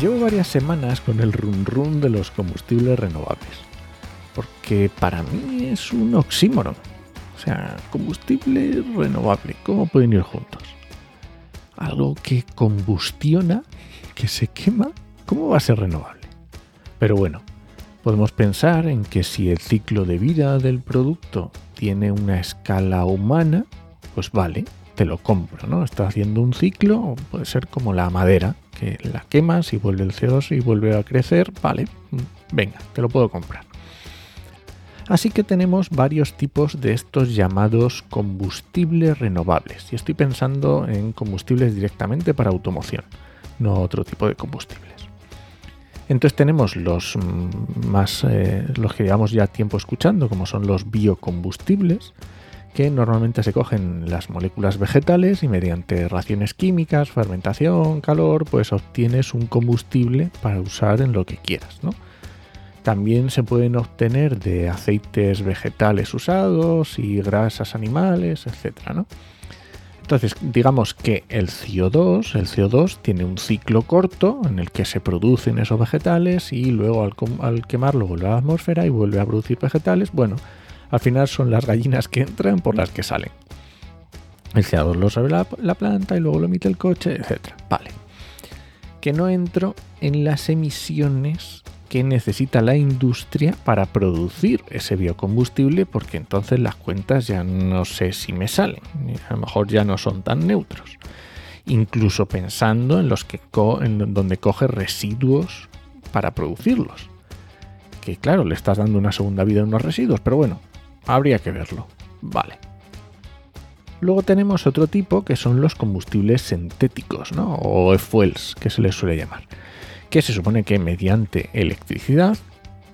Llevo varias semanas con el run run de los combustibles renovables, porque para mí es un oxímoron. O sea, combustible renovable, ¿cómo pueden ir juntos? Algo que combustiona, que se quema, ¿cómo va a ser renovable? Pero bueno, podemos pensar en que si el ciclo de vida del producto tiene una escala humana, pues vale, te lo compro, ¿no? Está haciendo un ciclo, puede ser como la madera, que la quemas y vuelve el CO2 y vuelve a crecer, vale, venga, te lo puedo comprar. Así que tenemos varios tipos de estos llamados combustibles renovables. Y estoy pensando en combustibles directamente para automoción, no otro tipo de combustibles. Entonces tenemos los mm, más, eh, los que llevamos ya tiempo escuchando, como son los biocombustibles, que normalmente se cogen las moléculas vegetales y mediante reacciones químicas, fermentación, calor, pues obtienes un combustible para usar en lo que quieras, También se pueden obtener de aceites vegetales usados y grasas animales, etc. Entonces, digamos que el CO2, el CO2 tiene un ciclo corto en el que se producen esos vegetales y luego al, al quemarlo vuelve a la atmósfera y vuelve a producir vegetales. Bueno, al final son las gallinas que entran por las que salen. El CO2 lo sabe la, planta y luego lo emite el coche, etc. Vale. Que no entro en las emisiones que necesita la industria para producir ese biocombustible, porque entonces las cuentas ya no sé si me salen, a lo mejor ya no son tan neutros. Incluso pensando en los que en donde coge residuos para producirlos. Que claro, le estás dando una segunda vida a unos residuos, pero bueno, Habría que verlo. Vale. Luego tenemos otro tipo que son los combustibles sintéticos, ¿no? O fuels, que se les suele llamar. Que se supone que mediante electricidad,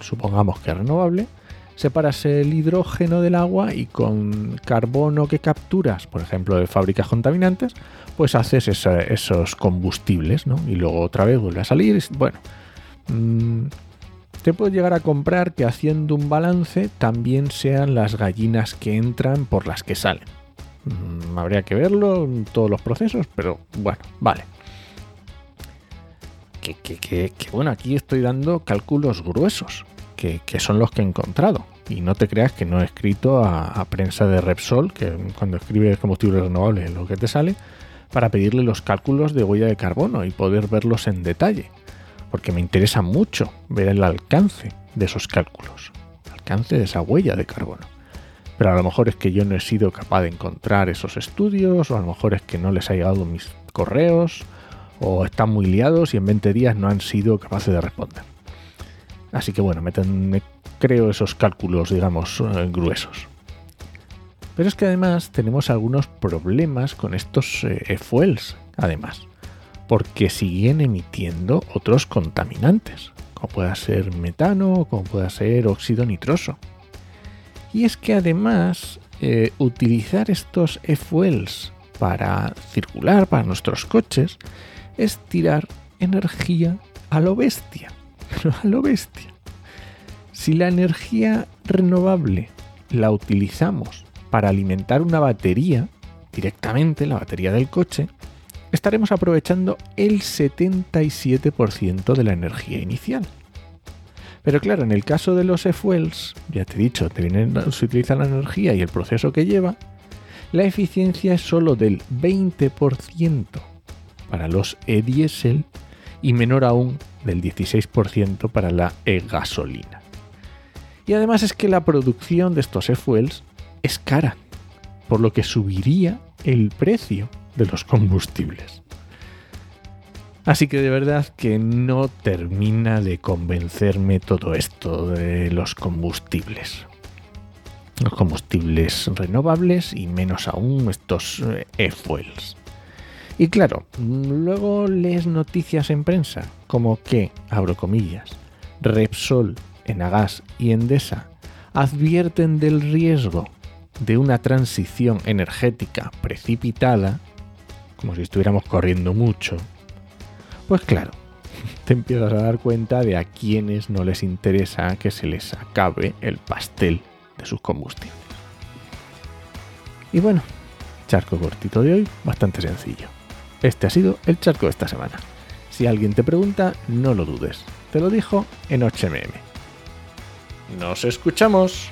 supongamos que es renovable, separas el hidrógeno del agua y con carbono que capturas, por ejemplo, de fábricas contaminantes, pues haces esos combustibles, ¿no? Y luego otra vez vuelve a salir. Bueno, mm, te puedes llegar a comprar que haciendo un balance también sean las gallinas que entran por las que salen. Mm, habría que verlo en todos los procesos, pero bueno, vale. Que, bueno, aquí estoy dando cálculos gruesos, que, son los que he encontrado. Y no te creas que no he escrito a, prensa de Repsol, que cuando escribes combustible renovable es lo que te sale, para pedirle los cálculos de huella de carbono y poder verlos en detalle porque me interesa mucho ver el alcance de esos cálculos, el alcance de esa huella de carbono. Pero a lo mejor es que yo no he sido capaz de encontrar esos estudios, o a lo mejor es que no les ha llegado mis correos, o están muy liados y en 20 días no han sido capaces de responder. Así que bueno, me, creo esos cálculos, digamos, eh, gruesos. Pero es que además tenemos algunos problemas con estos eh, fuels, además porque siguen emitiendo otros contaminantes, como pueda ser metano, como pueda ser óxido nitroso. Y es que además eh, utilizar estos e-fuels para circular, para nuestros coches, es tirar energía a lo bestia. a lo bestia. Si la energía renovable la utilizamos para alimentar una batería, directamente la batería del coche, estaremos aprovechando el 77% de la energía inicial. Pero claro, en el caso de los e-fuels, ya te he dicho, se utiliza la energía y el proceso que lleva, la eficiencia es solo del 20% para los e-diesel y menor aún del 16% para la e-gasolina. Y además es que la producción de estos e-fuels es cara, por lo que subiría el precio de los combustibles. Así que de verdad que no termina de convencerme todo esto de los combustibles. Los combustibles renovables y menos aún estos eh, e-fuels. Y claro, luego lees noticias en prensa como que, abro comillas, Repsol Enagas y Endesa advierten del riesgo de una transición energética precipitada, como si estuviéramos corriendo mucho, pues claro, te empiezas a dar cuenta de a quienes no les interesa que se les acabe el pastel de sus combustibles. Y bueno, charco cortito de hoy, bastante sencillo. Este ha sido el charco de esta semana. Si alguien te pregunta, no lo dudes. Te lo dijo en 8mm. ¡Nos escuchamos!